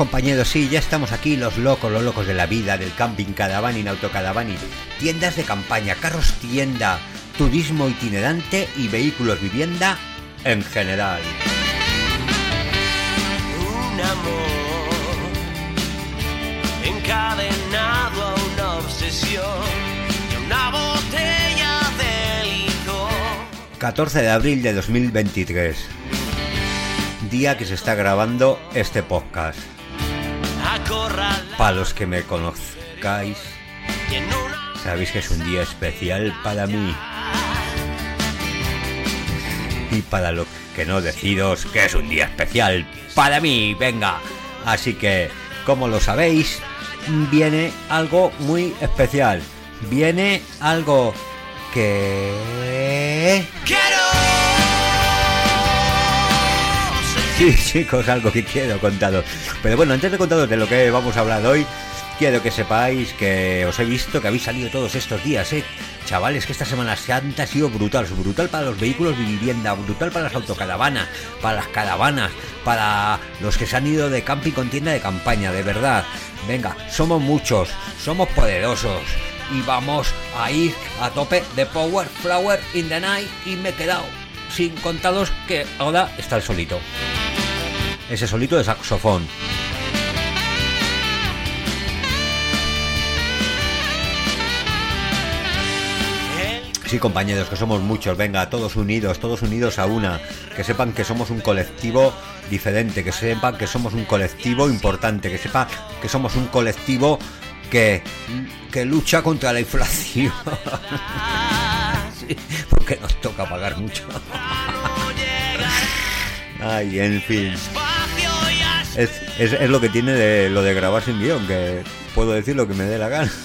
Compañeros, sí, ya estamos aquí, los locos, los locos de la vida, del camping, Cadavani, Autocadavani, tiendas de campaña, carros tienda, turismo itinerante y vehículos vivienda en general. Un amor encadenado a una obsesión y una botella de licor. 14 de abril de 2023, día que se está grabando este podcast. Para los que me conozcáis, sabéis que es un día especial para mí. Y para los que no deciros que es un día especial para mí, venga. Así que, como lo sabéis, viene algo muy especial. Viene algo que... quiero Sí, chicos, algo que quiero contaros. Pero bueno, antes de contaros de lo que vamos a hablar hoy, quiero que sepáis que os he visto que habéis salido todos estos días, ¿eh? Chavales, que esta Semana Santa ha sido brutal. Brutal para los vehículos de vivienda, brutal para las autocaravanas, para las caravanas, para los que se han ido de camping con tienda de campaña, de verdad. Venga, somos muchos, somos poderosos. Y vamos a ir a tope de Power Flower in the Night. Y me he quedado sin contaros que ahora está el solito ese solito de saxofón. Sí, compañeros, que somos muchos, venga, todos unidos, todos unidos a una, que sepan que somos un colectivo diferente, que sepan que somos un colectivo importante, que sepan que somos un colectivo que, que lucha contra la inflación. Porque nos toca pagar mucho. Ay, en fin. Es, es, es lo que tiene de, lo de grabar sin guion, que puedo decir lo que me dé la gana.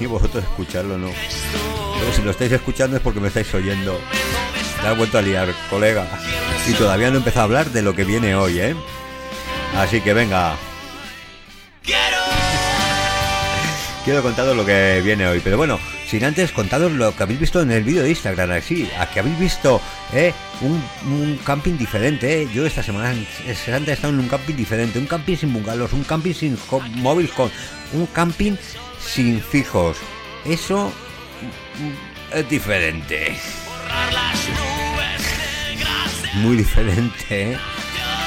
Y vosotros escucharlo, no. Pero si lo estáis escuchando es porque me estáis oyendo. La he vuelto a liar, colega. Y todavía no he empezado a hablar de lo que viene hoy, ¿eh? Así que venga, quiero quiero contaros lo que viene hoy. Pero bueno, sin antes contaros lo que habéis visto en el vídeo de Instagram. Así, a que habéis visto ¿eh? un, camping diferente. ¿eh? Yo esta semana Santa he estado en un camping diferente. Un camping sin bungalows, un camping sin móvil home, un camping sin fijos. Eso mm, es diferente. Muy diferente, ¿eh?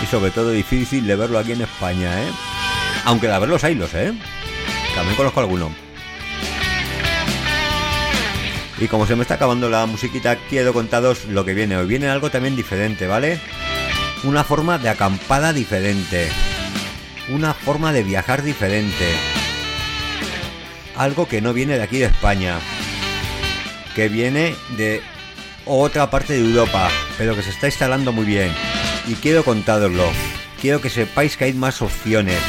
Y sobre todo difícil de verlo aquí en España, ¿eh? Aunque de verlos hay los, ¿eh? También conozco alguno. Y como se me está acabando la musiquita, quiero contaros lo que viene hoy. Viene algo también diferente, ¿vale? Una forma de acampada diferente. Una forma de viajar diferente. Algo que no viene de aquí de España. Que viene de otra parte de Europa, pero que se está instalando muy bien. Y quiero contároslo. Quiero que sepáis que hay más opciones.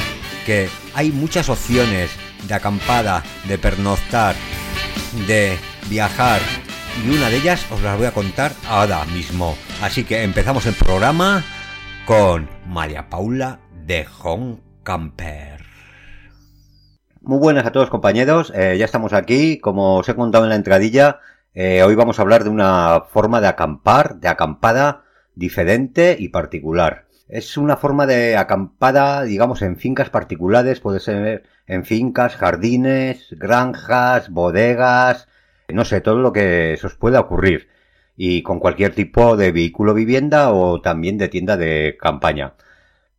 Que hay muchas opciones de acampada, de pernoctar, de viajar. Y una de ellas os las voy a contar ahora mismo. Así que empezamos el programa con María Paula de Home Camper. Muy buenas a todos compañeros, Eh, ya estamos aquí, como os he contado en la entradilla, eh, hoy vamos a hablar de una forma de acampar, de acampada diferente y particular. Es una forma de acampada, digamos, en fincas particulares, puede ser en fincas, jardines, granjas, bodegas, no sé, todo lo que se os pueda ocurrir. Y con cualquier tipo de vehículo vivienda o también de tienda de campaña.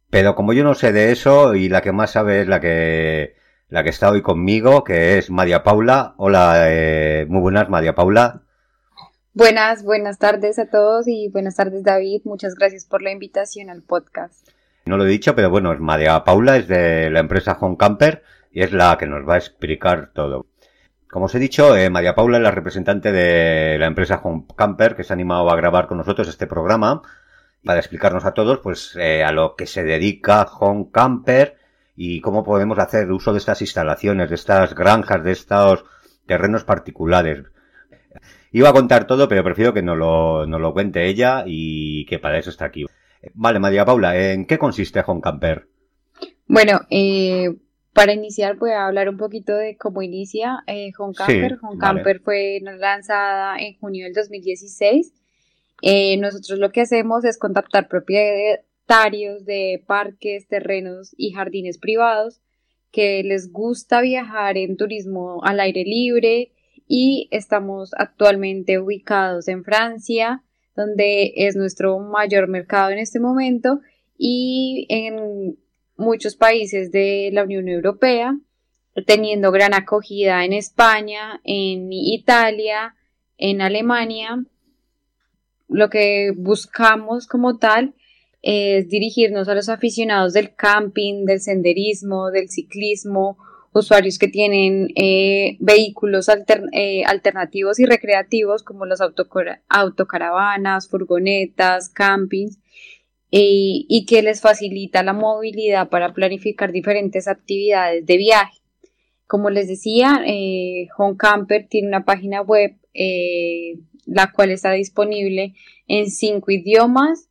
Pero como yo no sé de eso y la que más sabe es la que la que está hoy conmigo, que es María Paula. Hola, eh, muy buenas, María Paula. Buenas, buenas tardes a todos y buenas tardes David. Muchas gracias por la invitación al podcast. No lo he dicho, pero bueno, es María Paula, es de la empresa Home Camper y es la que nos va a explicar todo. Como os he dicho, eh, María Paula es la representante de la empresa Home Camper que se ha animado a grabar con nosotros este programa para explicarnos a todos pues eh, a lo que se dedica Home Camper y cómo podemos hacer uso de estas instalaciones, de estas granjas, de estos terrenos particulares. Iba a contar todo, pero prefiero que no lo, lo cuente ella y que para eso está aquí. Vale, María Paula, ¿en qué consiste Home Camper? Bueno, eh, para iniciar voy a hablar un poquito de cómo inicia eh, Home Camper. Home Camper fue lanzada en junio del 2016. Eh, nosotros lo que hacemos es contactar propietarios de parques, terrenos y jardines privados que les gusta viajar en turismo al aire libre y estamos actualmente ubicados en Francia, donde es nuestro mayor mercado en este momento y en muchos países de la Unión Europea, teniendo gran acogida en España, en Italia, en Alemania. Lo que buscamos como tal es dirigirnos a los aficionados del camping, del senderismo, del ciclismo, usuarios que tienen eh, vehículos eh, alternativos y recreativos como los autocaravanas, furgonetas, campings, eh, y que les facilita la movilidad para planificar diferentes actividades de viaje. Como les decía, Home Camper tiene una página web la cual está disponible en cinco idiomas,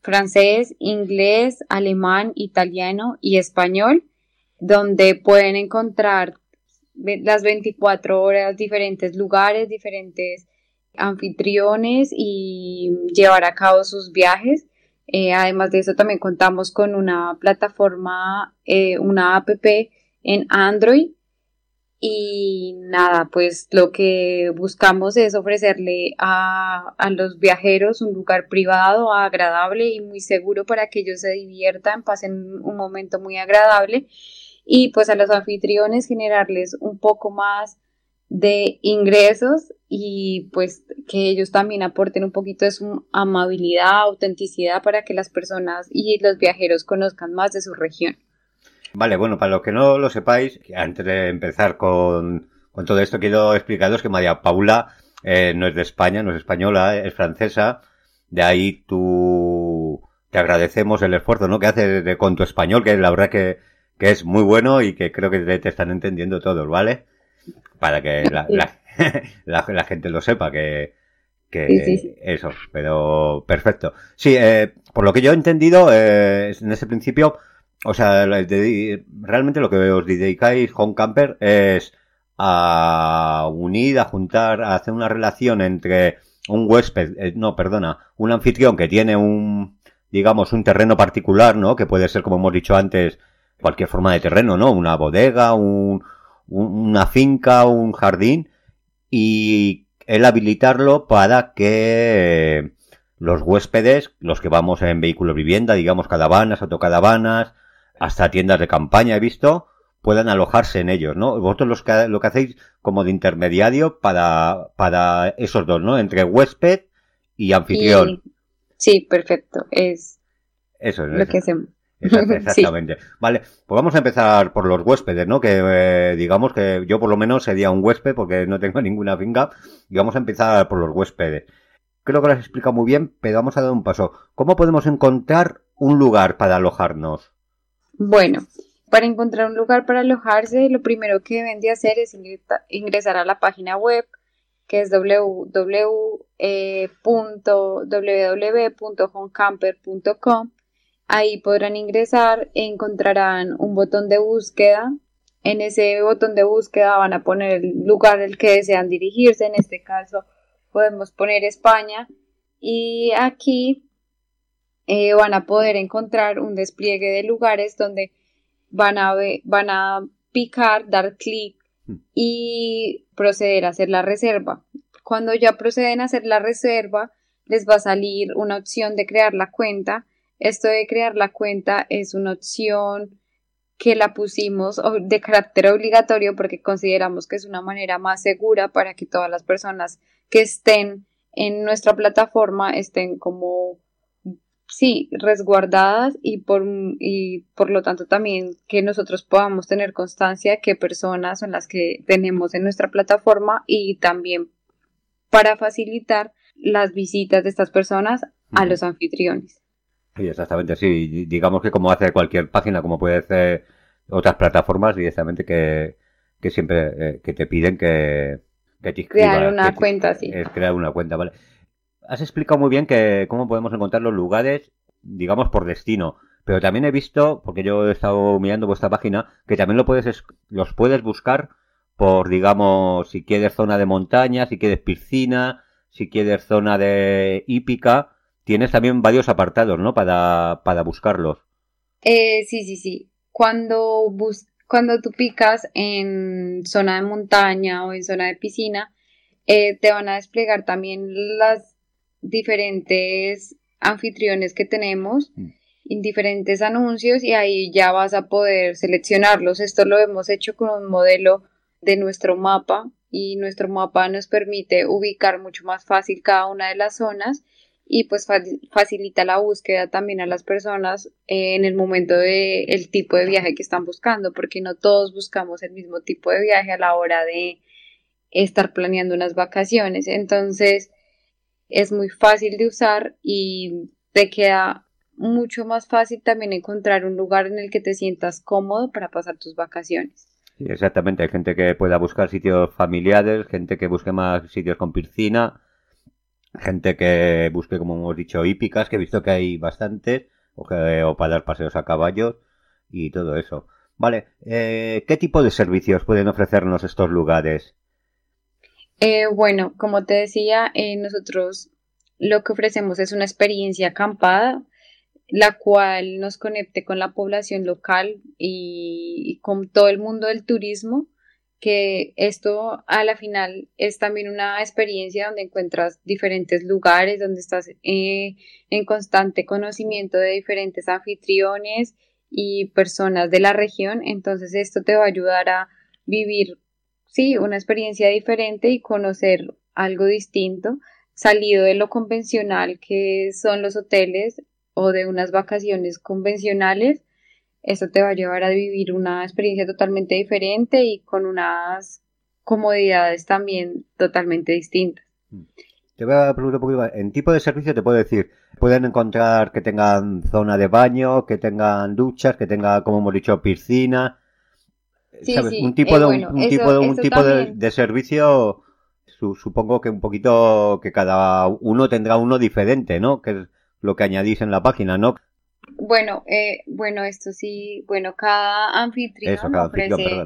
francés, inglés, alemán, italiano y español donde pueden encontrar las 24 horas diferentes lugares, diferentes anfitriones y llevar a cabo sus viajes. Eh, además de eso, también contamos con una plataforma, eh, una app en Android. Y nada, pues lo que buscamos es ofrecerle a, a los viajeros un lugar privado, agradable y muy seguro para que ellos se diviertan, pasen un momento muy agradable y pues a los anfitriones generarles un poco más de ingresos y pues que ellos también aporten un poquito de su amabilidad, autenticidad para que las personas y los viajeros conozcan más de su región. Vale, bueno, para los que no lo sepáis, antes de empezar con, todo esto, quiero explicaros que María Paula eh, no es de España, no es española, es francesa. De ahí tú te agradecemos el esfuerzo ¿no? que haces de, con tu español, que la verdad que que es muy bueno y que creo que te, están entendiendo todos, ¿vale? Para que la, la, gente lo sepa, que, que eso, pero perfecto. Sí, eh, por lo que yo he entendido, eh, en ese principio, o sea, realmente lo que os dedicáis Home Camper es a unir, a juntar, a hacer una relación entre un huésped, eh, no, perdona, un anfitrión que tiene un, digamos, un terreno particular, ¿no? Que puede ser, como hemos dicho antes, cualquier forma de terreno, ¿no? Una bodega, un, una finca, un jardín y el habilitarlo para que los huéspedes, los que vamos en vehículo vivienda, digamos caravanas, autocaravanas, hasta tiendas de campaña he visto, puedan alojarse en ellos, ¿no? Vosotros los que, lo que hacéis como de intermediario para, para esos dos, ¿no? Entre huésped y anfitrión. Sí, perfecto. Es eso, es lo que hacemos. Exactamente. Vale, pues vamos a empezar por los huéspedes, ¿no? Que eh, digamos que yo por lo menos sería un huésped porque no tengo ninguna finca. Y vamos a empezar por los huéspedes. Creo que lo has explicado muy bien, pero vamos a dar un paso. ¿Cómo podemos encontrar un lugar para alojarnos? Bueno, para encontrar un lugar para alojarse, lo primero que deben de hacer es ingresar a la página web que es www.homecamper.com Ahí podrán ingresar, encontrarán un botón de búsqueda. En ese botón de búsqueda van a poner el lugar al que desean dirigirse. En este caso podemos poner España. Y aquí eh, van a poder encontrar un despliegue de lugares donde van a, van a picar, dar clic hmm. y proceder a hacer la reserva. Cuando ya proceden a hacer la reserva, les va a salir una opción de crear la cuenta esto de crear la cuenta es una opción que la pusimos de carácter obligatorio porque consideramos que es una manera más segura para que todas las personas que estén en nuestra plataforma estén como sí, resguardadas y por, y por lo tanto también que nosotros podamos tener constancia de qué personas son las que tenemos en nuestra plataforma y también para facilitar las visitas de estas personas a los anfitriones. Sí, exactamente, sí. Digamos que como hace cualquier página, como puede hacer otras plataformas directamente que, que siempre eh, que te piden que, que te Crear una cuenta, sí. Es crear una cuenta, ¿vale? Has explicado muy bien que cómo podemos encontrar los lugares, digamos, por destino. Pero también he visto, porque yo he estado mirando vuestra página, que también lo puedes, los puedes buscar por, digamos, si quieres zona de montaña, si quieres piscina, si quieres zona de hípica. Tienes también varios apartados, ¿no? Para, para buscarlos. Eh, sí, sí, sí. Cuando, bus cuando tú picas en zona de montaña o en zona de piscina, eh, te van a desplegar también las diferentes anfitriones que tenemos, mm. en diferentes anuncios y ahí ya vas a poder seleccionarlos. Esto lo hemos hecho con un modelo de nuestro mapa y nuestro mapa nos permite ubicar mucho más fácil cada una de las zonas y pues facilita la búsqueda también a las personas eh, en el momento de el tipo de viaje que están buscando porque no todos buscamos el mismo tipo de viaje a la hora de estar planeando unas vacaciones entonces es muy fácil de usar y te queda mucho más fácil también encontrar un lugar en el que te sientas cómodo para pasar tus vacaciones. Sí, exactamente, hay gente que pueda buscar sitios familiares, gente que busque más sitios con piscina, gente que busque, como hemos dicho, hípicas, que he visto que hay bastantes, o, que, o para dar paseos a caballos y todo eso. Vale, eh, ¿qué tipo de servicios pueden ofrecernos estos lugares? Eh, bueno, como te decía, eh, nosotros lo que ofrecemos es una experiencia acampada, la cual nos conecte con la población local y, con todo el mundo del turismo, que esto a la final es también una experiencia donde encuentras diferentes lugares, donde estás eh, en constante conocimiento de diferentes anfitriones y personas de la región, entonces esto te va a ayudar a vivir sí, una experiencia diferente y conocer algo distinto, salido de lo convencional que son los hoteles o de unas vacaciones convencionales. Eso te va a llevar a vivir una experiencia totalmente diferente y con unas comodidades también totalmente distintas. Te voy a preguntar un poquito, en tipo de servicio te puedo decir, pueden encontrar que tengan zona de baño, que tengan duchas, que tengan, como hemos dicho, piscina, un tipo de un, tipo de un tipo de, servicio supongo que un poquito que cada uno tendrá uno diferente, ¿no? Que es lo que añadís en la página, ¿no? Bueno, eh, bueno, esto sí, bueno, cada anfitrión ofrece,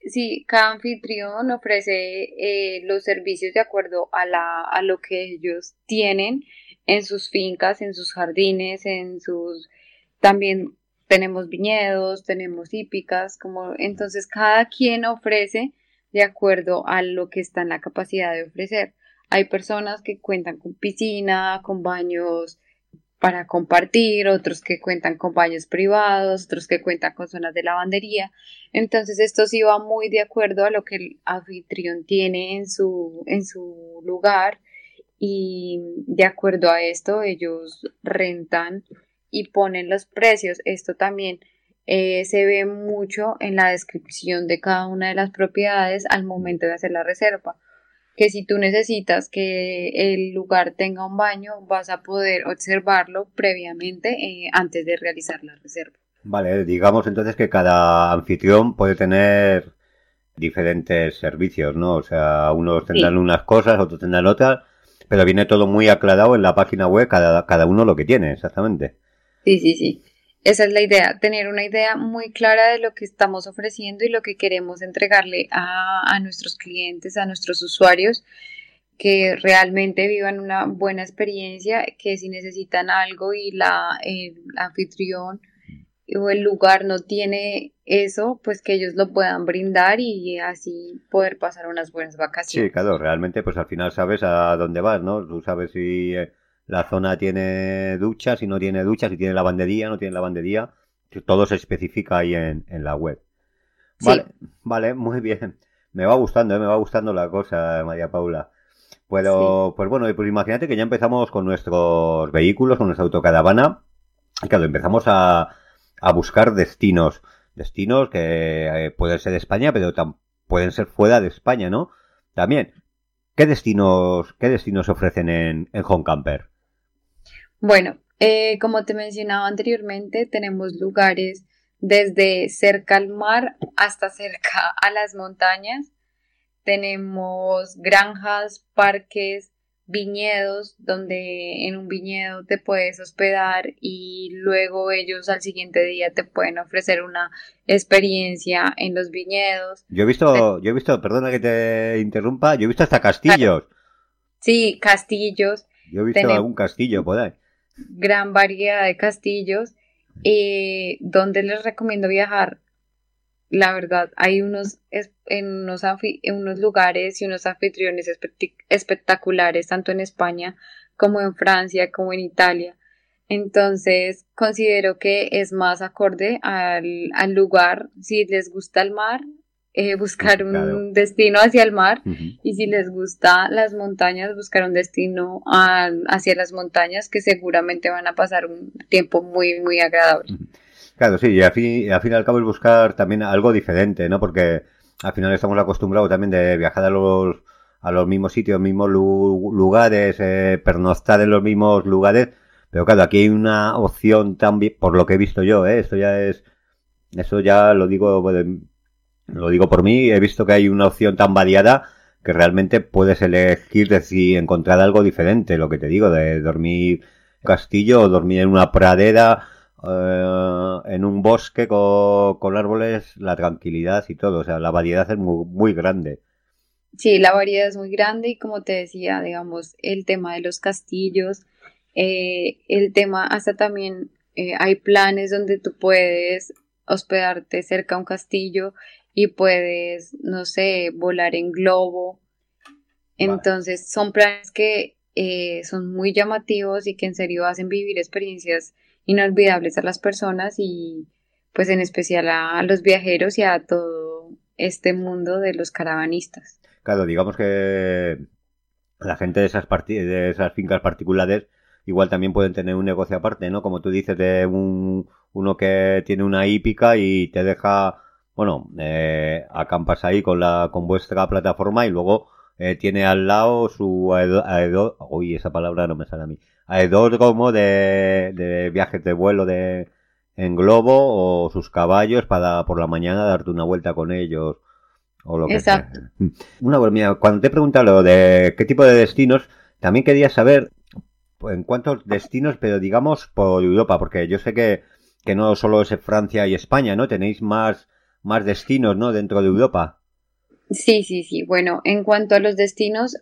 Sí, cada anfitrión ofrece eh, los servicios de acuerdo a, la, a lo que ellos tienen en sus fincas, en sus jardines, en sus también tenemos viñedos, tenemos hípicas, como entonces cada quien ofrece de acuerdo a lo que está en la capacidad de ofrecer. Hay personas que cuentan con piscina, con baños para compartir, otros que cuentan con baños privados, otros que cuentan con zonas de lavandería. Entonces esto sí va muy de acuerdo a lo que el anfitrión tiene en su, en su lugar y de acuerdo a esto ellos rentan y ponen los precios. Esto también eh, se ve mucho en la descripción de cada una de las propiedades al momento de hacer la reserva. Que si tú necesitas que el lugar tenga un baño, vas a poder observarlo previamente eh, antes de realizar la reserva. Vale, digamos entonces que cada anfitrión puede tener diferentes servicios, ¿no? O sea, unos tendrán unas cosas, otros tendrán otras, pero viene todo muy aclarado en la página web, cada, cada uno lo que tiene, exactamente. Sí, sí, sí. Esa es la idea, tener una idea muy clara de lo que estamos ofreciendo y lo que queremos entregarle a, nuestros clientes, a nuestros usuarios, que realmente vivan una buena experiencia, que si necesitan algo y la, el anfitrión o el lugar no tiene eso, pues que ellos lo puedan brindar y así poder pasar unas buenas vacaciones. Sí, claro, realmente pues al final sabes a dónde vas, ¿no? Tú sabes si... Eh, la zona tiene duchas, si no tiene duchas, si tiene lavandería, no tiene lavandería. Todo se especifica ahí en, la web. Vale, vale, muy bien. Me va gustando, ¿eh? me va gustando la cosa, María Paula. Pero, pues bueno, pues imagínate que ya empezamos con nuestros vehículos, con nuestra autocaravana. Y claro, empezamos a, a buscar destinos. Destinos que eh, pueden ser de España, pero pueden ser fuera de España, ¿no? También, ¿qué destinos, qué destinos ofrecen en, en Home Camper? Bueno, eh, como te mencionaba anteriormente, tenemos lugares desde cerca al mar hasta cerca a las montañas. Tenemos granjas, parques, viñedos, donde en un viñedo te puedes hospedar y luego ellos al siguiente día te pueden ofrecer una experiencia en los viñedos. Yo he visto, yo he visto, perdona que te interrumpa, yo he visto hasta castillos. Sí, castillos. Yo he visto algún castillo por ahí. Gran variedad de castillos. Eh, donde les recomiendo viajar la verdad, hay unos, en unos, en unos lugares y unos anfitriones espectaculares, tanto en España como en Francia, como en Italia. Entonces, considero que es más acorde al, al lugar. Si les gusta el mar, eh, buscar un destino hacia el mar. Y si les gusta las montañas, buscar un destino hacia las montañas, que seguramente van a pasar un tiempo muy, muy agradable. Claro, sí, y al fin, al fin y al cabo es buscar también algo diferente, ¿no? Porque al final estamos acostumbrados también de viajar a los, a los mismos sitios, mismos lugares, eh, pernoctar en los mismos lugares, pero claro, aquí hay una opción también, por lo que he visto yo, ¿eh? Esto ya es, eso ya lo digo, lo digo por mí, he visto que hay una opción tan variada que realmente puedes elegir si encontrar algo diferente, lo que te digo, de dormir castillo o dormir en una pradera, eh, en un bosque con, árboles, la tranquilidad y todo. O sea, la variedad es muy, muy grande. Sí, la variedad es muy grande y como te decía, digamos, el tema de los castillos, eh, el tema hasta también eh, hay planes donde tú puedes hospedarte cerca a un castillo y puedes, no sé, volar en globo. Entonces son planes que son muy llamativos y que en serio hacen vivir experiencias inolvidables a las personas y pues en especial a, los viajeros y a todo este mundo de los caravanistas. Claro, digamos que la gente de esas, de esas fincas particulares igual también pueden tener un negocio aparte, ¿no? Como tú dices, de un, uno que tiene una hípica y te deja, bueno, eh, acampas ahí con la con vuestra plataforma y luego eh, tiene al lado su aedor, uy, esa palabra no me sale a mí, aeródromo de, de viajes de vuelo de en globo o sus caballos para por la mañana darte una vuelta con ellos o lo que sea. Una mía, cuando te he preguntado lo de qué tipo de destinos, también quería saber pues, en cuántos destinos, pero digamos por Europa, porque yo sé que, que no solo es Francia y España, ¿no? Tenéis más, más destinos, ¿no? Dentro de Europa. Sí, sí, sí. Bueno, en cuanto a los destinos,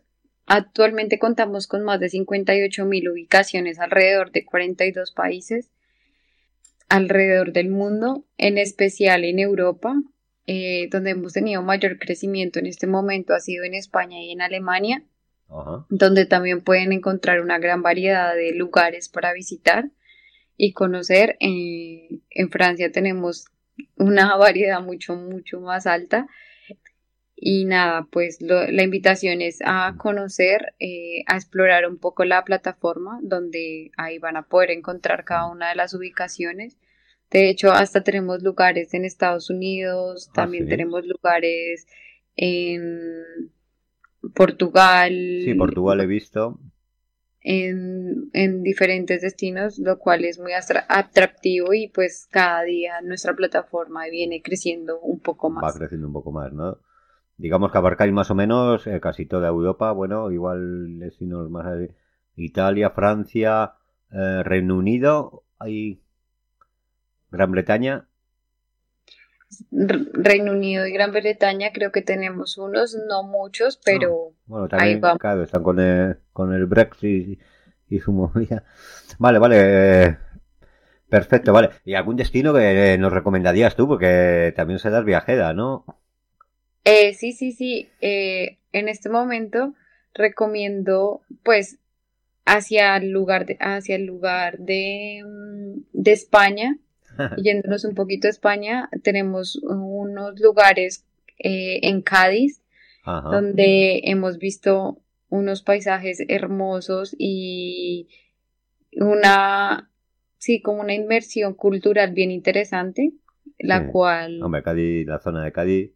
actualmente contamos con más de 58 mil ubicaciones alrededor de 42 países alrededor del mundo, en especial en Europa, eh, donde hemos tenido mayor crecimiento en este momento ha sido en España y en Alemania, donde también pueden encontrar una gran variedad de lugares para visitar y conocer. Eh, en Francia tenemos una variedad mucho, mucho más alta y nada, pues la invitación es a conocer, eh, a explorar un poco la plataforma donde ahí van a poder encontrar cada una de las ubicaciones. De hecho, hasta tenemos lugares en Estados Unidos, ah, también tenemos lugares en Portugal. Sí, Portugal he visto. En, en diferentes destinos, lo cual es muy atractivo y pues cada día nuestra plataforma viene creciendo un poco más. Va creciendo un poco más, ¿no? digamos que abarcáis más o menos eh, casi toda Europa, bueno, igual destinos más Italia, Francia, eh, Reino Unido, hay Gran Bretaña. Reino Unido y Gran Bretaña creo que tenemos unos, no muchos, pero bueno, también, Claro, están con el, con el Brexit y, su movida. Vale, vale. Eh, perfecto, vale. ¿Y algún destino que nos recomendarías tú? Porque también serás viajera, ¿no? Eh, sí, sí, sí. Eh, en este momento recomiendo, pues, hacia el lugar de, hacia el lugar de, mm, de España, yéndonos un poquito a España, tenemos unos lugares eh, en Cádiz, donde hemos visto unos paisajes hermosos y una, sí, como una inmersión cultural bien interesante, la cual... Hombre, Cádiz, la zona de Cádiz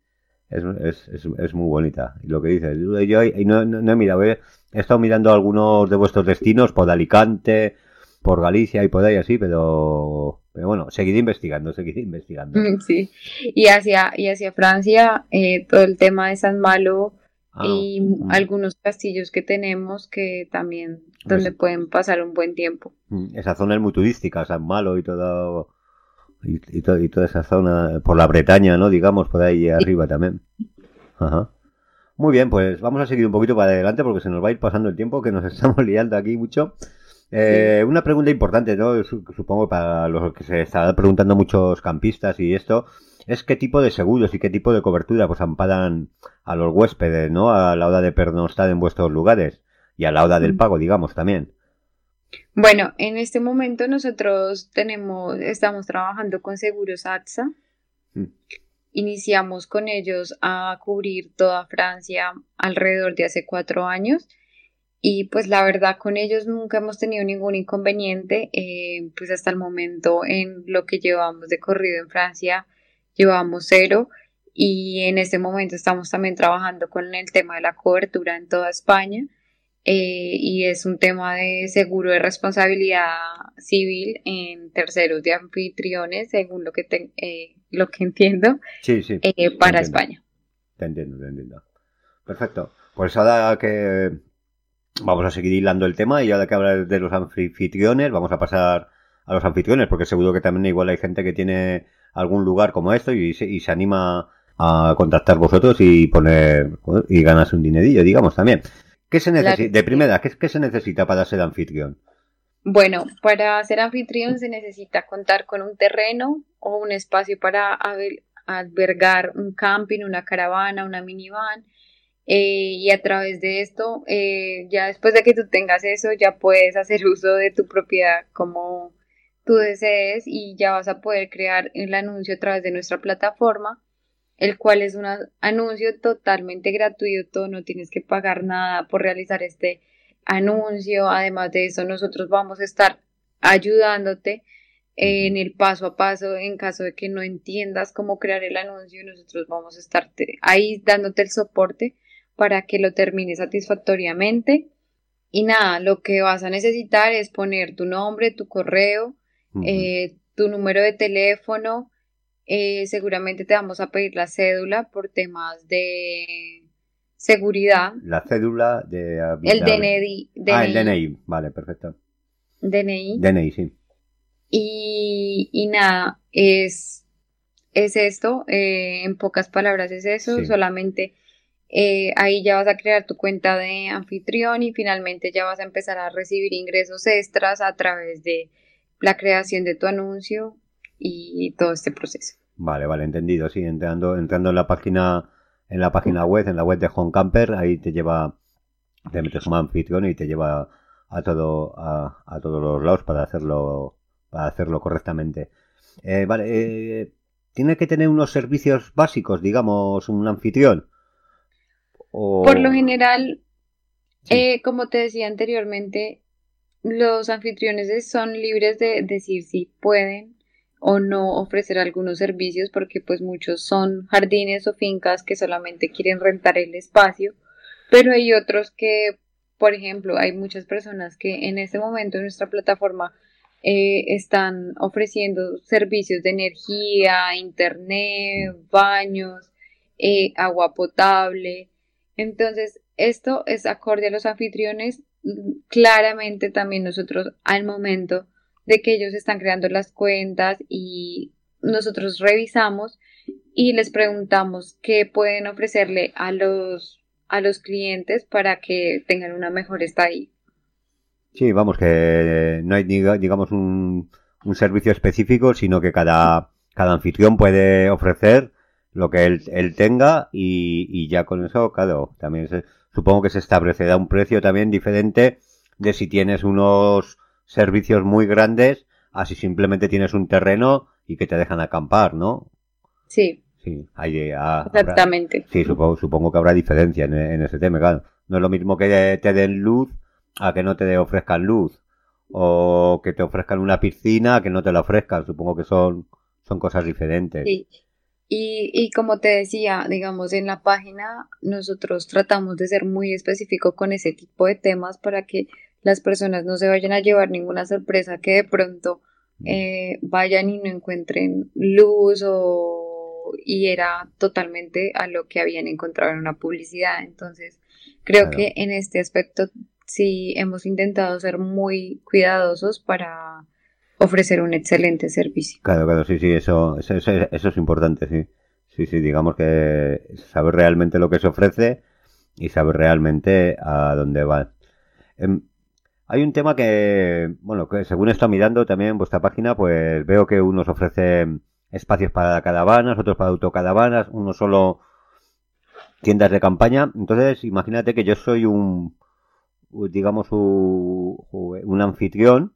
es, es, es, es muy bonita. Y lo que dices, yo no, no, he mirado, he estado mirando algunos de vuestros destinos por Alicante, por Galicia y por ahí así, pero, pero bueno, seguid investigando, seguid investigando. Sí, y hacia, y hacia Francia, eh, todo el tema de San Malo ah, y mm. algunos castillos que tenemos que también, donde pues pueden pasar un buen tiempo. Mm, esa zona es muy turística, San Malo y todo y, y, y, toda esa zona, por la Bretaña, ¿no? Digamos, por ahí arriba también. Ajá. Muy bien, pues vamos a seguir un poquito para adelante porque se nos va a ir pasando el tiempo, que nos estamos liando aquí mucho. Eh, una pregunta importante, ¿no? Supongo para los que se están preguntando muchos campistas y esto, es qué tipo de seguros y qué tipo de cobertura pues amparan a los huéspedes, ¿no? A la hora de pernoctar en vuestros lugares y a la hora del pago, digamos, también. Bueno, en este momento nosotros tenemos, estamos trabajando con Seguros AXA. Mm. Iniciamos con ellos a cubrir toda Francia alrededor de hace cuatro años y pues la verdad con ellos nunca hemos tenido ningún inconveniente, eh, pues hasta el momento en lo que llevamos de corrido en Francia llevamos cero y en este momento estamos también trabajando con el tema de la cobertura en toda España. Eh, y es un tema de seguro de responsabilidad civil en terceros de anfitriones, según lo que eh, lo que entiendo, sí, sí, eh, para España. Te entiendo, te entiendo. Perfecto. Pues ahora que vamos a seguir hilando el tema y ahora que hablar de los anfitriones, vamos a pasar a los anfitriones, porque seguro que también igual hay gente que tiene algún lugar como esto y se, y se anima a contactar vosotros y poner y ganarse un dinerillo, digamos también. ¿Qué se necesita? De primera, ¿qué, se necesita para ser anfitrión? Bueno, para ser anfitrión se necesita contar con un terreno o un espacio para albergar un camping, una caravana, una minivan. Eh, y a través de esto, eh, ya después de que tú tengas eso, ya puedes hacer uso de tu propiedad como tú desees y ya vas a poder crear el anuncio a través de nuestra plataforma el cual es un anuncio totalmente gratuito, no tienes que pagar nada por realizar este anuncio. Además de eso, nosotros vamos a estar ayudándote en el paso a paso en caso de que no entiendas cómo crear el anuncio. Nosotros vamos a estar ahí dándote el soporte para que lo termines satisfactoriamente. Y nada, lo que vas a necesitar es poner tu nombre, tu correo, eh, tu número de teléfono, eh, seguramente te vamos a pedir la cédula por temas de seguridad. La cédula de... El DNI, Ah, el DNI, vale, perfecto. DNI. DNI, sí. Y, nada, es, es esto, eh, en pocas palabras es eso, solamente eh, ahí ya vas a crear tu cuenta de anfitrión y finalmente ya vas a empezar a recibir ingresos extras a través de la creación de tu anuncio y todo este proceso. Vale, vale, entendido. Sí, entrando, entrando en la página, en la página web, en la web de Home Camper, ahí te lleva, te metes como anfitrión y te lleva a todo, a, a todos los lados para hacerlo, para hacerlo correctamente. Eh, vale, eh, tiene que tener unos servicios básicos, digamos, un anfitrión. Por lo general, eh, como te decía anteriormente, los anfitriones son libres de decir si pueden o no ofrecer algunos servicios porque pues muchos son jardines o fincas que solamente quieren rentar el espacio, pero hay otros que, por ejemplo, hay muchas personas que en este momento en nuestra plataforma eh, están ofreciendo servicios de energía, internet, baños, eh, agua potable. Entonces, esto es acorde a los anfitriones. Claramente también nosotros al momento de que ellos están creando las cuentas y nosotros revisamos y les preguntamos qué pueden ofrecerle a los, a los clientes para que tengan una mejor estadía. Sí, vamos, que no hay, digamos, un, un servicio específico, sino que cada, cada anfitrión puede ofrecer lo que él, él tenga y, y, ya con eso, claro, también supongo que se establecerá un precio también diferente de si tienes unos servicios muy grandes así simplemente tienes un terreno y que te dejan acampar, ¿no? Sí. Sí, hay, ah, exactamente. sí, supongo, supongo que habrá diferencia en, ese tema, claro. No es lo mismo que te den luz a que no te ofrezcan luz. O que te ofrezcan una piscina a que no te la ofrezcan. Supongo que son, son cosas diferentes. Sí. Y, y como te decía, digamos, en la página nosotros tratamos de ser muy específicos con ese tipo de temas para que las personas no se vayan a llevar ninguna sorpresa que de pronto mm. eh, vayan y no encuentren luz o y era totalmente a lo que habían encontrado en una publicidad. Entonces, creo que en este aspecto sí hemos intentado ser muy cuidadosos para ofrecer un excelente servicio. Claro, claro, sí, sí, eso, eso, eso, es importante, sí. Sí, sí, digamos que saber realmente lo que se ofrece y saber realmente a dónde va. Em, hay un tema que, bueno, que según estoy mirando también en vuestra página, pues veo que unos ofrecen espacios para caravanas, otros para autocaravanas, uno solo tiendas de campaña. Entonces, imagínate que yo soy un, digamos, un, un anfitrión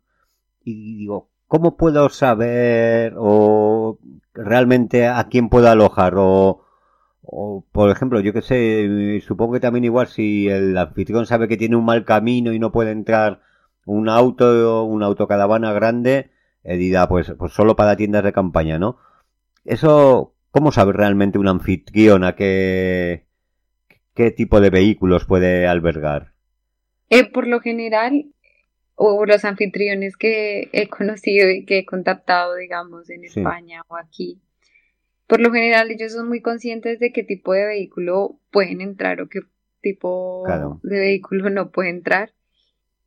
y digo, ¿cómo puedo saber o realmente a quién puedo alojar? O, por ejemplo, yo que sé, supongo que también igual si el anfitrión sabe que tiene un mal camino y no puede entrar un auto, una autocaravana grande, dirá, pues, pues solo para tiendas de campaña, ¿no? Eso, ¿cómo sabe realmente un anfitrión a qué, qué tipo de vehículos puede albergar? Eh, por lo general, o los anfitriones que he conocido y que he contactado, digamos, en España o aquí, por lo general ellos son muy conscientes de qué tipo de vehículo pueden entrar o qué tipo de vehículo no puede entrar.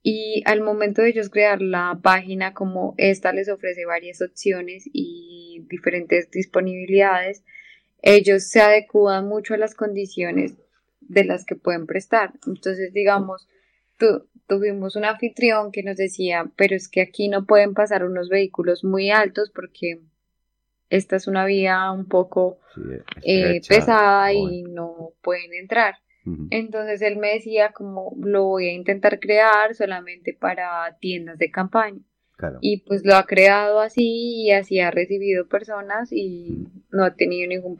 Y al momento de ellos crear la página, como esta les ofrece varias opciones y diferentes disponibilidades, ellos se adecuan mucho a las condiciones de las que pueden prestar. Entonces, digamos, tuvimos un anfitrión que nos decía, pero es que aquí no pueden pasar unos vehículos muy altos porque esta es una vía un poco eh, pesada y no pueden entrar. Entonces él me decía como lo voy a intentar crear solamente para tiendas de campaña. Y pues lo ha creado así y así ha recibido personas y no ha tenido ningún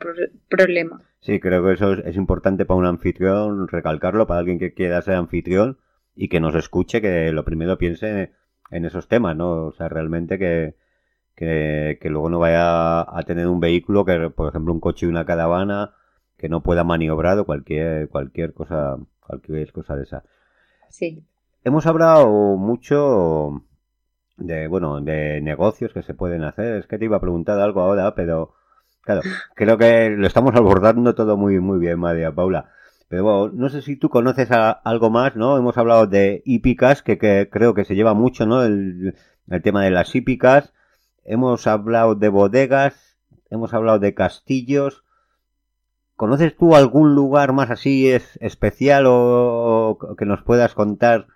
problema. Sí, creo que eso es importante para un anfitrión, recalcarlo, para alguien que quiera ser anfitrión, y que nos escuche, que lo primero piense en esos temas, ¿no? O sea, realmente que, que, luego no vaya a tener un vehículo que, por ejemplo, un coche y una caravana que no pueda maniobrar o cualquier, cualquier cosa, cualquier cosa de esa. Sí. Hemos hablado mucho de, bueno, de negocios que se pueden hacer. Es que te iba a preguntar algo ahora, pero claro, creo que lo estamos abordando todo muy, muy bien, María Paula. Pero no sé si tú conoces algo más, ¿no? Hemos hablado de hípicas, que, creo que se lleva mucho, ¿no? El, tema de las hípicas. Hemos hablado de bodegas, hemos hablado de castillos. ¿Conoces tú algún lugar más así es especial o, que nos puedas contar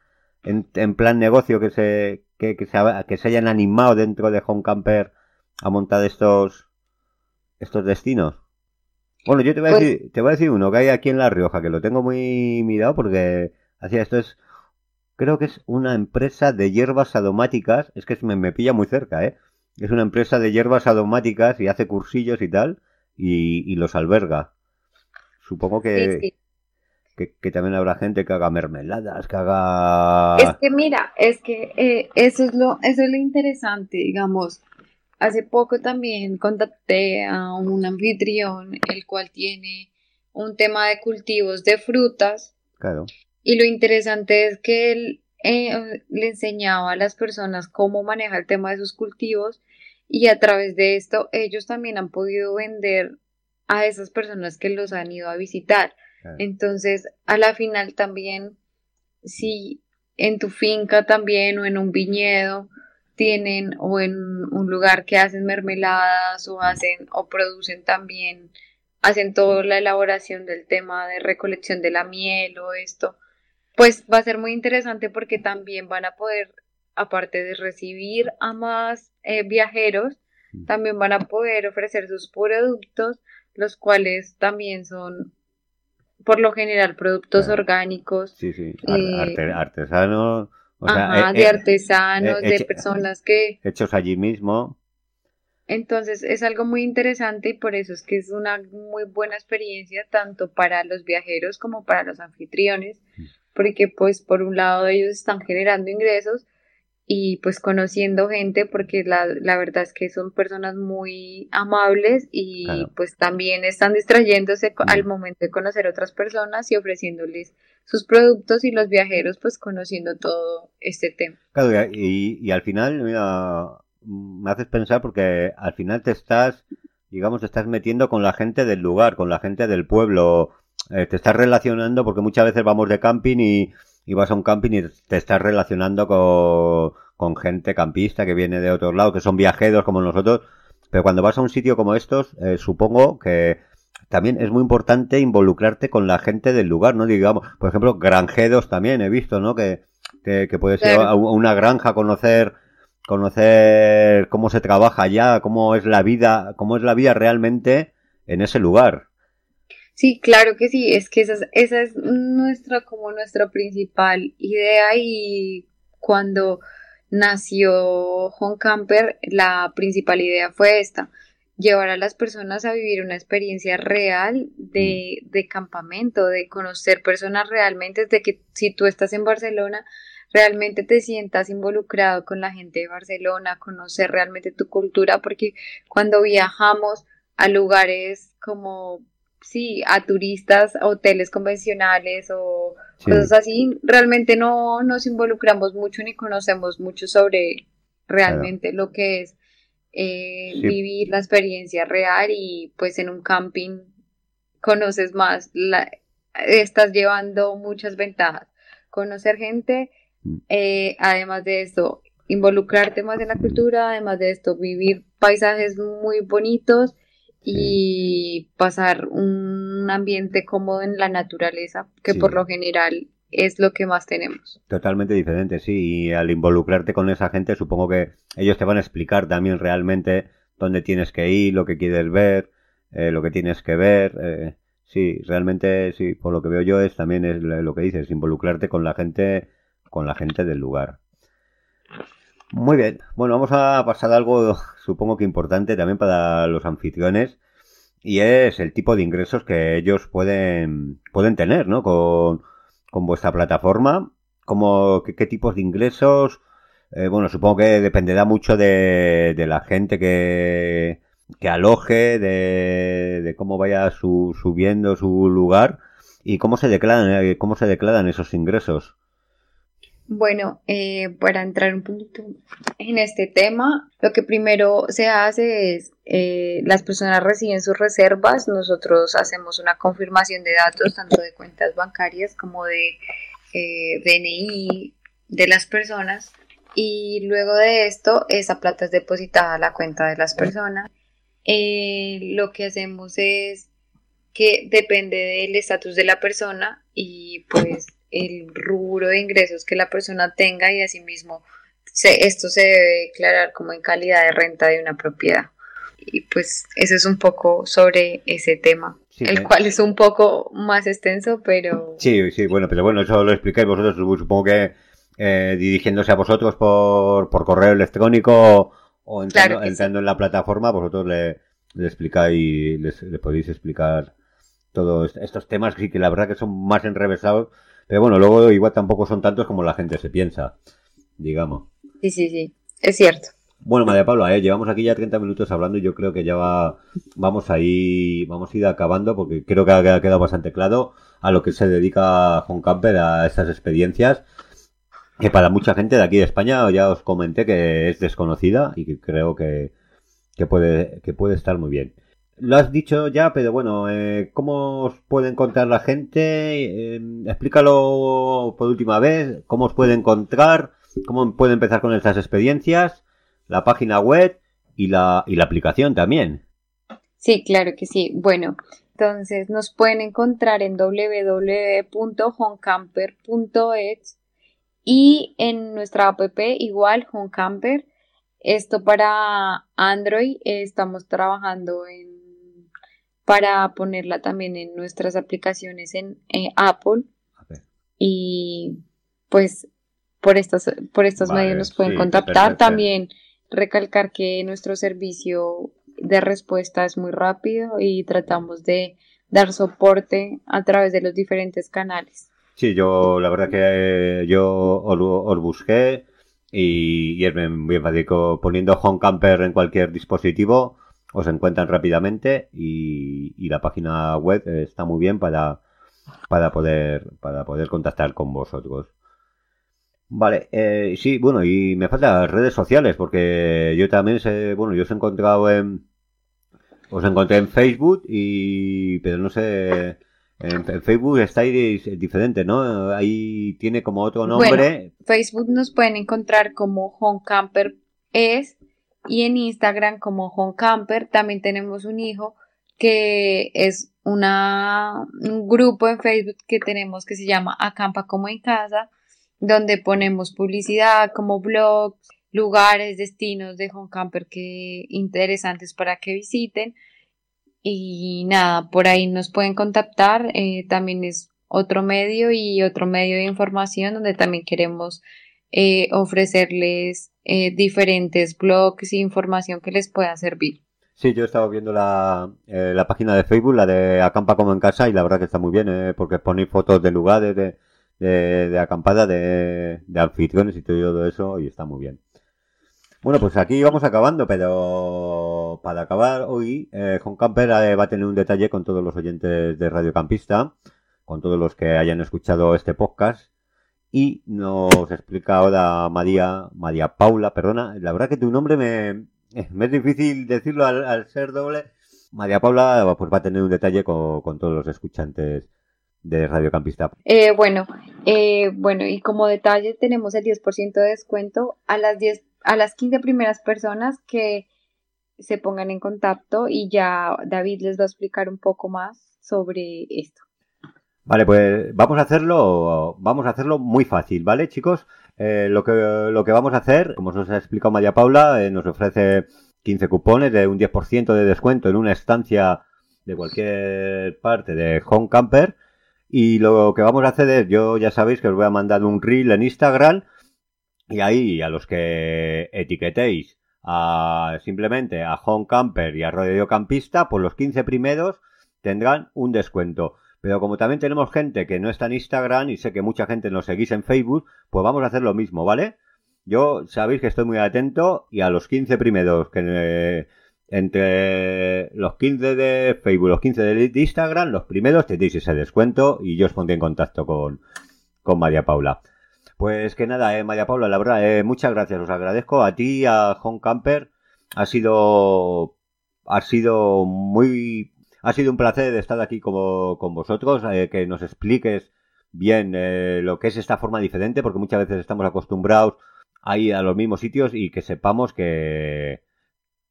en, plan negocio que se, que, que, se, que se hayan animado dentro de Home Camper a montar estos, estos destinos? Bueno, yo te voy, a pues decir, te voy a decir uno que hay aquí en La Rioja, que lo tengo muy mirado porque hacía esto es, creo que es una empresa de hierbas aromáticas, es que me, me pilla muy cerca, ¿eh? Es una empresa de hierbas aromáticas y hace cursillos y tal, y, los alberga. Supongo que, que, también habrá gente que haga mermeladas, que haga... Es que mira, es que eh, eso, es lo, eso es lo interesante, digamos Hace poco también contacté a un anfitrión, el cual tiene un tema de cultivos de frutas. Claro. Y lo interesante es que él eh, le enseñaba a las personas cómo manejar el tema de sus cultivos y a través de esto ellos también han podido vender a esas personas que los han ido a visitar. Entonces, a la final también, si en tu finca también o en un viñedo tienen o en un lugar que hacen mermeladas o hacen o producen también, hacen toda la elaboración del tema de recolección de la miel o esto, pues va a ser muy interesante porque también van a poder, aparte de recibir a más eh, viajeros, mm. también van a poder ofrecer sus productos, los cuales también son por lo general productos orgánicos. Sí, sí, eh, artesanos Ajá, eh, de eh, artesanos, eh, de personas que... Hechos allí mismo. Entonces es algo muy interesante y por eso es que es una muy buena experiencia tanto para los viajeros como para los anfitriones, porque pues por un lado ellos están generando ingresos y pues conociendo gente porque la, la verdad es que son personas muy amables y pues también están distrayéndose al momento de conocer otras personas y ofreciéndoles sus productos y los viajeros pues conociendo todo este tema. Claro, y, y al final, mira, me haces pensar porque al final te estás, digamos, te estás metiendo con la gente del lugar, con la gente del pueblo, eh, te estás relacionando porque muchas veces vamos de camping y y vas a un camping y te estás relacionando con, con gente campista que viene de otros lados, que son viajeros como nosotros, pero cuando vas a un sitio como estos, eh, supongo que también es muy importante involucrarte con la gente del lugar, ¿no? Digamos, por ejemplo, granjeros también he visto, ¿no? Que, que, puedes ir a una granja conocer conocer cómo se trabaja allá, cómo es la vida, cómo es la vida realmente en ese lugar. Sí, claro que sí, es que esa es, esa es nuestra, como nuestra principal idea y cuando nació Home Camper, la principal idea fue esta, llevar a las personas a vivir una experiencia real de, mm. de campamento, de conocer personas realmente, de que si tú estás en Barcelona, realmente te sientas involucrado con la gente de Barcelona, conocer realmente tu cultura, porque cuando viajamos a lugares como sí, a turistas, a hoteles convencionales o cosas así, realmente no nos involucramos mucho ni conocemos mucho sobre realmente lo que es eh, vivir la experiencia real y pues en un camping conoces más, la, estás llevando muchas ventajas, conocer gente, mm. eh, además de esto, involucrarte más en la cultura, además de esto, vivir paisajes muy bonitos y pasar un ambiente cómodo en la naturaleza, que por lo general es lo que más tenemos. Totalmente diferente, sí, y al involucrarte con esa gente supongo que ellos te van a explicar también realmente dónde tienes que ir, lo que quieres ver, eh, lo que tienes que ver. Eh, sí, realmente, sí, por lo que veo yo es también es lo que dices, involucrarte con la gente, con la gente del lugar. Muy bien, bueno, vamos a pasar algo supongo que importante también para los anfitriones y es el tipo de ingresos que ellos pueden, pueden tener, ¿no? Con, con vuestra plataforma, como qué, tipos de ingresos, eh, bueno, supongo que dependerá mucho de, de la gente que, que aloje, de, de cómo vaya su, subiendo su lugar y cómo se declaran, eh, cómo se declaran esos ingresos. Bueno, eh, para entrar un poquito en este tema, lo que primero se hace es, eh, las personas reciben sus reservas, nosotros hacemos una confirmación de datos, tanto de cuentas bancarias como de eh, DNI de las personas, y luego de esto, esa plata es depositada a la cuenta de las personas. lo que hacemos es que depende del estatus de la persona y pues el rubro de ingresos que la persona tenga y asimismo se, esto se debe declarar como en calidad de renta de una propiedad. Y pues eso es un poco sobre ese tema, el cual es un poco más extenso, pero... Sí, sí, bueno, pero bueno, eso lo explicáis vosotros, supongo que eh, dirigiéndose a vosotros por, por correo electrónico o entrando, entrando en la plataforma, vosotros le, le explicáis, le podéis explicar todos estos temas que sí que la verdad que son más enrevesados pero bueno, luego igual tampoco son tantos como la gente se piensa, digamos. Sí, sí, sí, es cierto. Bueno, María Pablo, eh, llevamos aquí ya 30 minutos hablando y yo creo que ya va, vamos a ir, vamos a ir acabando porque creo que ha quedado bastante claro a lo que se dedica Home Camper a estas experiencias que para mucha gente de aquí de España ya os comenté que es desconocida y que creo que, que puede, que puede estar muy bien. Lo has dicho ya, pero bueno, eh, ¿cómo os puede encontrar la gente? Eh, explícalo por última vez, ¿cómo os puede encontrar? ¿Cómo puede empezar con estas experiencias? La página web y la, y la aplicación también. Sí, claro que sí. Bueno, entonces nos pueden encontrar en www.homecamper.es y en nuestra app igual Homecamper. Esto para Android estamos trabajando en para ponerla también en nuestras aplicaciones en Apple. Y pues por estos, por estos medios nos pueden contactar. También recalcar que nuestro servicio de respuesta es muy rápido y tratamos de dar soporte a través de los diferentes canales. Sí, yo la verdad que yo os, busqué y, y es bien, bien fácil. Poniendo Home Camper en cualquier dispositivo os encuentran rápidamente y, y la página web está muy bien para, para poder para poder contactar con vosotros. Vale, eh, sí, bueno, y me faltan redes sociales porque yo también sé, bueno, yo os he encontrado en os encontré en Facebook y pero no sé en, en Facebook estáis diferente, ¿no? Ahí tiene como otro nombre. Facebook nos pueden encontrar como Home Camper es y en Instagram como Home Camper. También tenemos un hijo que es una, un grupo en Facebook que tenemos que se llama Acampa como en casa, donde ponemos publicidad como blogs, lugares, destinos de Home Camper que interesantes para que visiten. Y nada, por ahí nos pueden contactar. eh, también es otro medio y otro medio de información donde también queremos eh, ofrecerles eh, diferentes blogs e información que les pueda servir. Sí, yo he estado viendo la, eh, la página de Facebook, la de Acampa como en casa, y la verdad que está muy bien, eh, porque ponéis fotos de lugares de, de, de acampada, de, de anfitriones y todo eso, y está muy bien. Bueno, pues aquí vamos acabando, pero para acabar hoy, Home Camper va a tener un detalle con todos los oyentes de Radio Campista, con todos los que hayan escuchado este podcast, y nos explica ahora María, María Paula, perdona, la verdad que tu nombre me, me es difícil decirlo al, ser doble. María Paula pues va a tener un detalle con, con todos los escuchantes de Radio Campista. Eh, bueno, eh, bueno, y como detalle tenemos el 10% de descuento a las 10, a las 15 primeras personas que se pongan en contacto y ya David les va a explicar un poco más sobre esto. Vale, pues vamos a hacerlo, vamos a hacerlo muy fácil, ¿vale, chicos? Eh, lo que lo que vamos a hacer, como nos ha explicado María Paula, eh, nos ofrece 15 cupones de un 10% de descuento en una estancia de cualquier parte de Home Camper. Y lo que vamos a hacer es, yo ya sabéis que os voy a mandar un reel en Instagram y ahí a los que etiquetéis a, simplemente a Home Camper y a Radio Campista, pues los 15 primeros tendrán un descuento. Pero como también tenemos gente que no está en Instagram y sé que mucha gente nos seguís en Facebook, pues vamos a hacer lo mismo, ¿vale? Yo sabéis que estoy muy atento y a los 15 primeros que eh, entre los 15 de Facebook, los 15 de Instagram, los primeros tenéis ese descuento y yo os pondré en contacto con, con María Paula. Pues que nada, eh, María Paula, la verdad, eh, muchas gracias, os agradezco a ti, a Home Camper, ha sido, ha sido muy, ha sido un placer estar aquí como, con vosotros, eh, que nos expliques bien eh, lo que es esta forma diferente, porque muchas veces estamos acostumbrados a ir a los mismos sitios y que sepamos que,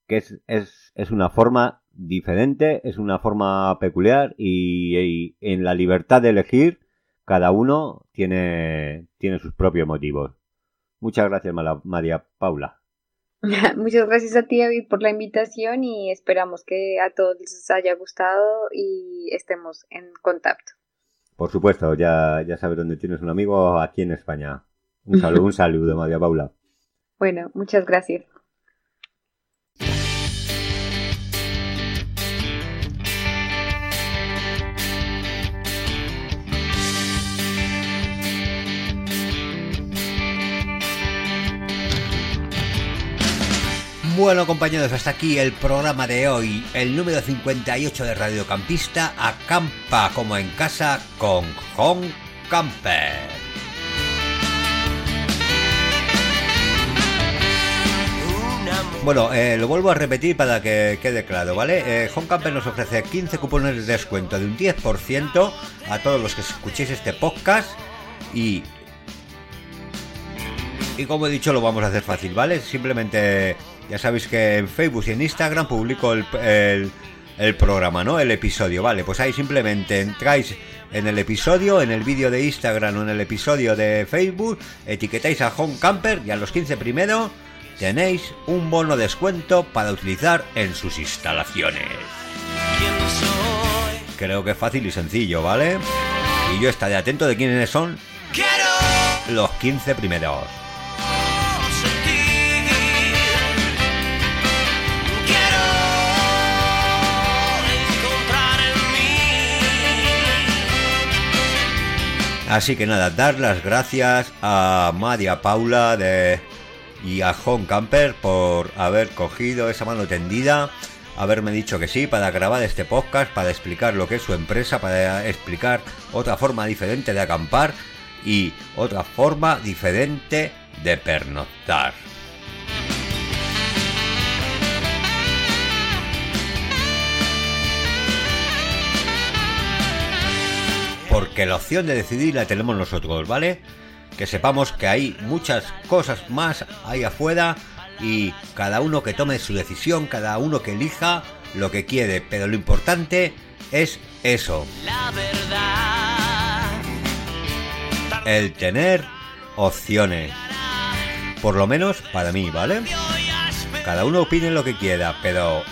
que es, es, es una forma diferente, es una forma peculiar y, y en la libertad de elegir cada uno tiene, tiene sus propios motivos. Muchas gracias, María Paula. Muchas gracias a ti, David, por la invitación y esperamos que a todos les haya gustado y estemos en contacto. Por supuesto, ya, ya sabes dónde tienes un amigo aquí en España. Un saludo, un saludo, María Paula. Bueno, muchas gracias. Bueno compañeros, hasta aquí el programa de hoy, el número 58 de Radio Campista, acampa como en casa con Home Camper. Bueno, eh, lo vuelvo a repetir para que quede claro, ¿vale? Eh, Camper nos ofrece 15 cupones de descuento de un 10% a todos los que escuchéis este podcast y... Y como he dicho, lo vamos a hacer fácil, ¿vale? Simplemente ya sabéis que en Facebook y en Instagram publico el, el, el, programa, ¿no? El episodio, ¿vale? Pues ahí simplemente entráis en el episodio, en el vídeo de Instagram o en el episodio de Facebook, etiquetáis a Home Camper y a los 15 primero tenéis un bono descuento para utilizar en sus instalaciones. Creo que es fácil y sencillo, ¿vale? Y yo estaré atento de quiénes son los 15 primeros. Así que nada, dar las gracias a María Paula de, y a Home Camper por haber cogido esa mano tendida, haberme dicho que sí para grabar este podcast, para explicar lo que es su empresa, para explicar otra forma diferente de acampar y otra forma diferente de pernoctar. Porque la opción de decidir la tenemos nosotros, ¿vale? Que sepamos que hay muchas cosas más ahí afuera y cada uno que tome su decisión, cada uno que elija lo que quiere, pero lo importante es eso. La verdad. El tener opciones. Por lo menos para mí, ¿vale? Cada uno opine lo que quiera, pero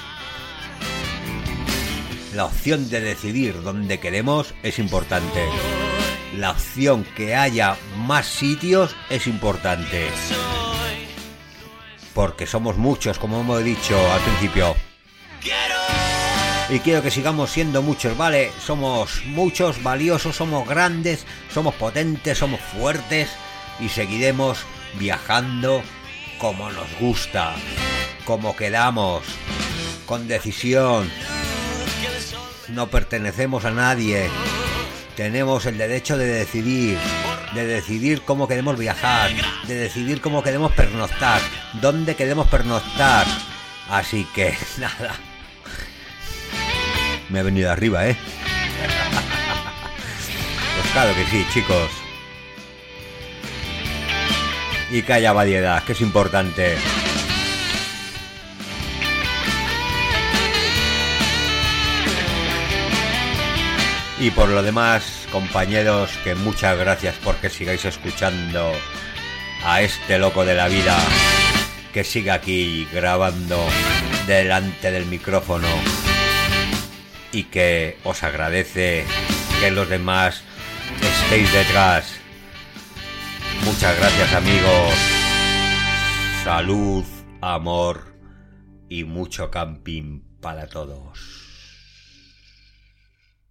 la opción de decidir dónde queremos es importante. La opción que haya más sitios es importante. Porque somos muchos, como hemos dicho al principio. Y quiero que sigamos siendo muchos, ¿vale? Somos muchos, valiosos, somos grandes, somos potentes, somos fuertes y seguiremos viajando como nos gusta, como quedamos, con decisión. No pertenecemos a nadie. Tenemos el derecho de decidir, de decidir cómo queremos viajar, de decidir cómo queremos pernoctar, dónde queremos pernoctar. Así que nada. Me he venido arriba, ¿eh? Pues claro que sí, chicos. Y que haya variedad, que es importante. Y por lo demás, compañeros, que muchas gracias porque sigáis escuchando a este loco de la vida que sigue aquí grabando delante del micrófono y que os agradece que los demás estéis detrás. Muchas gracias amigos. Salud, amor y mucho camping para todos.